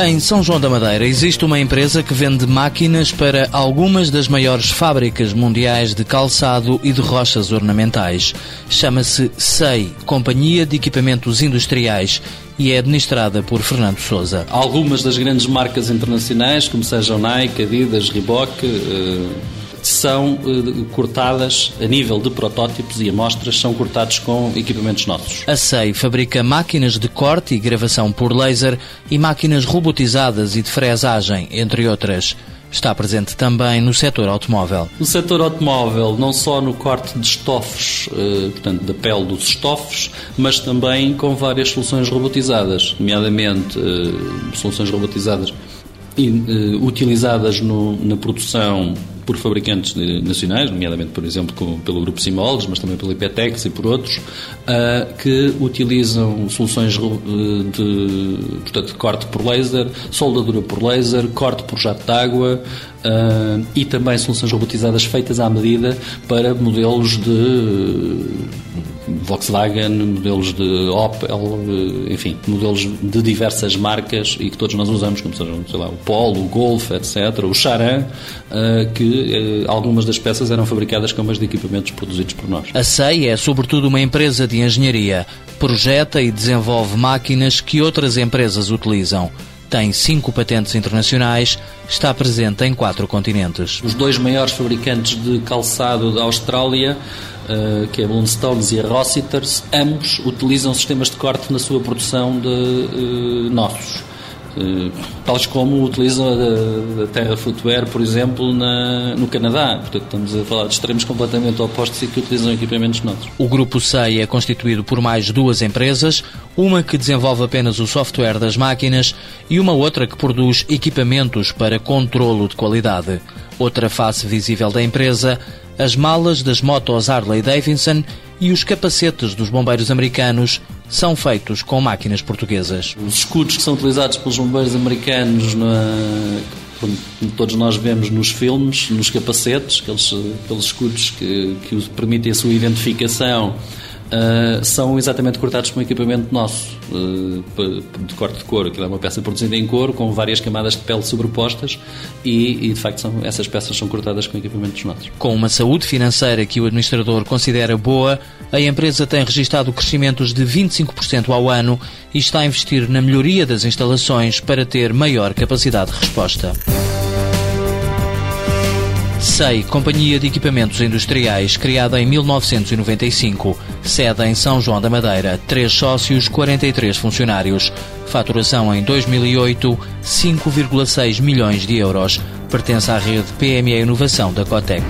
Em São João da Madeira existe uma empresa que vende máquinas para algumas das maiores fábricas mundiais de calçado e de rochas ornamentais. Chama-se SEI, Companhia de Equipamentos Industriais, e é administrada por Fernando Souza. Algumas das grandes marcas internacionais, como sejam Nike, Adidas, Reebok, eh, são eh, cortadas a nível de protótipos e amostras, são cortados com equipamentos nossos. A SEI fabrica máquinas de corte e gravação por laser e máquinas robotizadas e de fresagem, entre outras. Está presente também no setor automóvel. No setor automóvel, não só no corte de estofos, eh, portanto, da pele dos estofos, mas também com várias soluções robotizadas, nomeadamente eh, soluções robotizadas utilizadas no, na produção por fabricantes nacionais, nomeadamente, por exemplo, com, pelo Grupo Simoldes, mas também pelo IPTEX e por outros, uh, que utilizam soluções eh, de, portanto, corte por laser, soldadura por laser, corte por jato de água uh, e também soluções robotizadas feitas à medida para modelos de Volkswagen, modelos de Opel, enfim, modelos de diversas marcas e que todos nós usamos, como sejam, sei lá, o Polo, o Golf, etc., o Charan, eh, que eh, algumas das peças eram fabricadas com mais de equipamentos produzidos por nós. A SEI é, sobretudo, uma empresa de engenharia. Projeta e desenvolve máquinas que outras empresas utilizam tem cinco patentes internacionais, está presente em quatro continentes. Os dois maiores fabricantes de calçado da Austrália que é a Blundstones e a Rossiters, ambos utilizam sistemas de corte na sua produção de uh, nossos. Uh, tais como utilizam a, a Terra Footwear, por exemplo, na, no Canadá. Portanto, estamos a falar de extremos completamente opostos e que utilizam equipamentos nossos. O grupo SEI é constituído por mais duas empresas, uma que desenvolve apenas o software das máquinas e uma outra que produz equipamentos para controlo de qualidade. Outra face visível da empresa as malas das motos Harley Davidson e os capacetes dos bombeiros americanos são feitos com máquinas portuguesas. Os escudos que são utilizados pelos bombeiros americanos na, todos nós vemos nos filmes, nos capacetes, aqueles, aqueles escudos que, que permitem a sua identificação Uh, são exatamente cortados com um equipamento nosso uh, de corte de couro. Aquilo é uma peça produzida em couro com várias camadas de pele sobrepostas e, e, de facto são, essas peças são cortadas com equipamentos nossos. Com uma saúde financeira que o administrador considera boa, a empresa tem registrado crescimentos de 25% ao ano e está a investir na melhoria das instalações para ter maior capacidade de resposta. SEI, Companhia de Equipamentos Industriais, criada em 1995, sede em São João da Madeira, 3 sócios, 43 funcionários. Faturação em 2008, 5,6 milhões de euros. Pertence à rede PME Inovação da Cotec.